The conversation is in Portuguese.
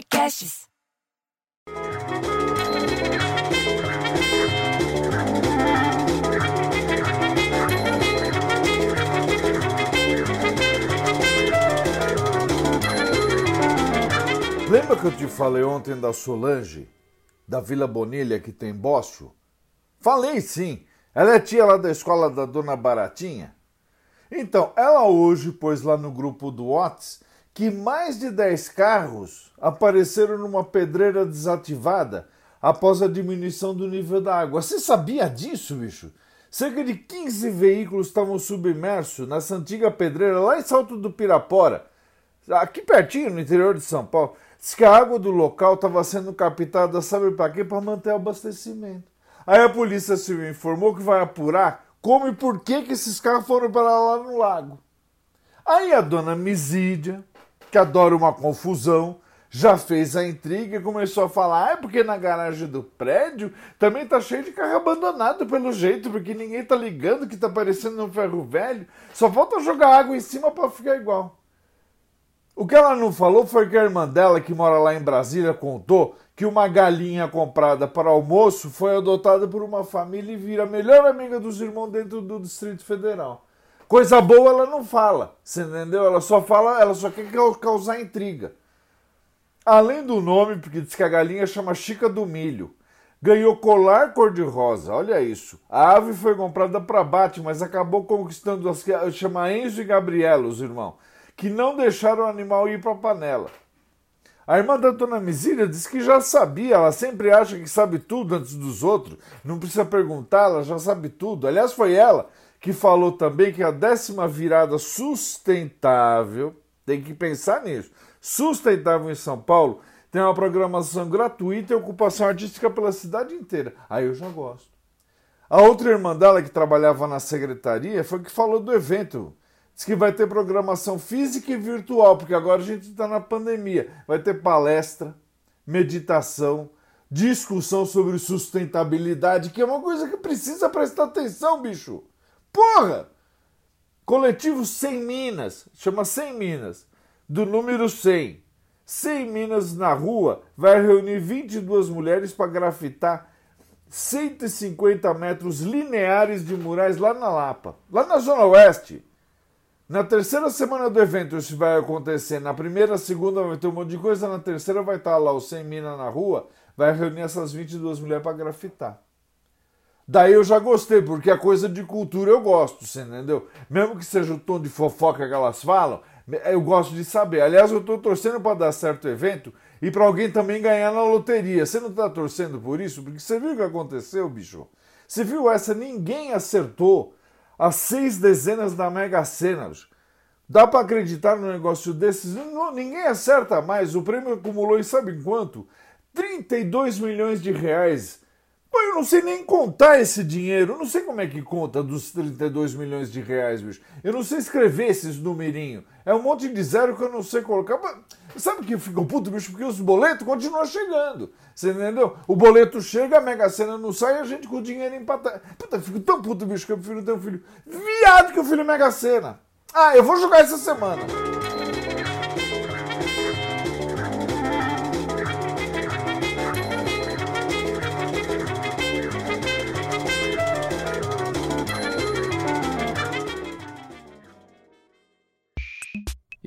Podcasts. Lembra que eu te falei ontem da Solange, da Vila Bonilha, que tem bócio? Falei sim. Ela é tia lá da escola da Dona Baratinha. Então, ela hoje pôs lá no grupo do Whats que mais de 10 carros apareceram numa pedreira desativada após a diminuição do nível da água. Você sabia disso, bicho? Cerca de 15 veículos estavam submersos nessa antiga pedreira lá em Salto do Pirapora, aqui pertinho, no interior de São Paulo. Diz que a água do local estava sendo captada, sabe para quê? Para manter o abastecimento. Aí a polícia civil informou que vai apurar como e por que, que esses carros foram para lá no lago. Aí a dona Misídia, que adora uma confusão, já fez a intriga e começou a falar: ah, é porque na garagem do prédio também tá cheio de carro abandonado pelo jeito, porque ninguém tá ligando que tá parecendo um ferro velho, só falta jogar água em cima para ficar igual. O que ela não falou foi que a irmã dela, que mora lá em Brasília, contou que uma galinha comprada para almoço foi adotada por uma família e vira a melhor amiga dos irmãos dentro do Distrito Federal. Coisa boa ela não fala, você entendeu? Ela só fala, ela só quer causar intriga. Além do nome, porque diz que a galinha chama Chica do Milho. Ganhou colar cor-de-rosa, olha isso. A ave foi comprada para bate, mas acabou conquistando as chama Enzo e Gabriela, os irmãos que não deixaram o animal ir para a panela. A irmã da dona Misília diz que já sabia, ela sempre acha que sabe tudo antes dos outros, não precisa perguntar, ela já sabe tudo. Aliás, foi ela que falou também que a décima virada sustentável, tem que pensar nisso, sustentável em São Paulo, tem uma programação gratuita e ocupação artística pela cidade inteira. Aí eu já gosto. A outra irmã dela, que trabalhava na secretaria, foi que falou do evento Diz que vai ter programação física e virtual, porque agora a gente está na pandemia. Vai ter palestra, meditação, discussão sobre sustentabilidade, que é uma coisa que precisa prestar atenção, bicho. Porra! Coletivo 100 Minas, chama 100 Minas, do número 100. 100 Minas na rua vai reunir 22 mulheres para grafitar 150 metros lineares de murais lá na Lapa, lá na Zona Oeste. Na terceira semana do evento isso vai acontecer. Na primeira, segunda vai ter um monte de coisa. Na terceira vai estar lá o 100 mina na rua. Vai reunir essas 22 mulheres para grafitar. Daí eu já gostei, porque a coisa de cultura eu gosto, você entendeu? Mesmo que seja o tom de fofoca que elas falam, eu gosto de saber. Aliás, eu estou torcendo para dar certo o evento e para alguém também ganhar na loteria. Você não está torcendo por isso? Porque você viu o que aconteceu, bicho? Você viu essa? Ninguém acertou as seis dezenas da Mega Sena. Dá para acreditar num negócio desses? Não, ninguém acerta mais. O prêmio acumulou, e sabe quanto? 32 milhões de reais. Pô, eu não sei nem contar esse dinheiro. Eu não sei como é que conta dos 32 milhões de reais, bicho. Eu não sei escrever esses numerinhos. É um monte de zero que eu não sei colocar. Mas sabe que ficou puto, bicho? Porque os boletos continuam chegando. Você entendeu? O boleto chega, a Mega Sena não sai e a gente com o dinheiro empatado. Puta, eu fico tão puto, bicho, que eu prefiro ter um filho viado que o filho Mega Sena. Ah, eu vou jogar essa semana.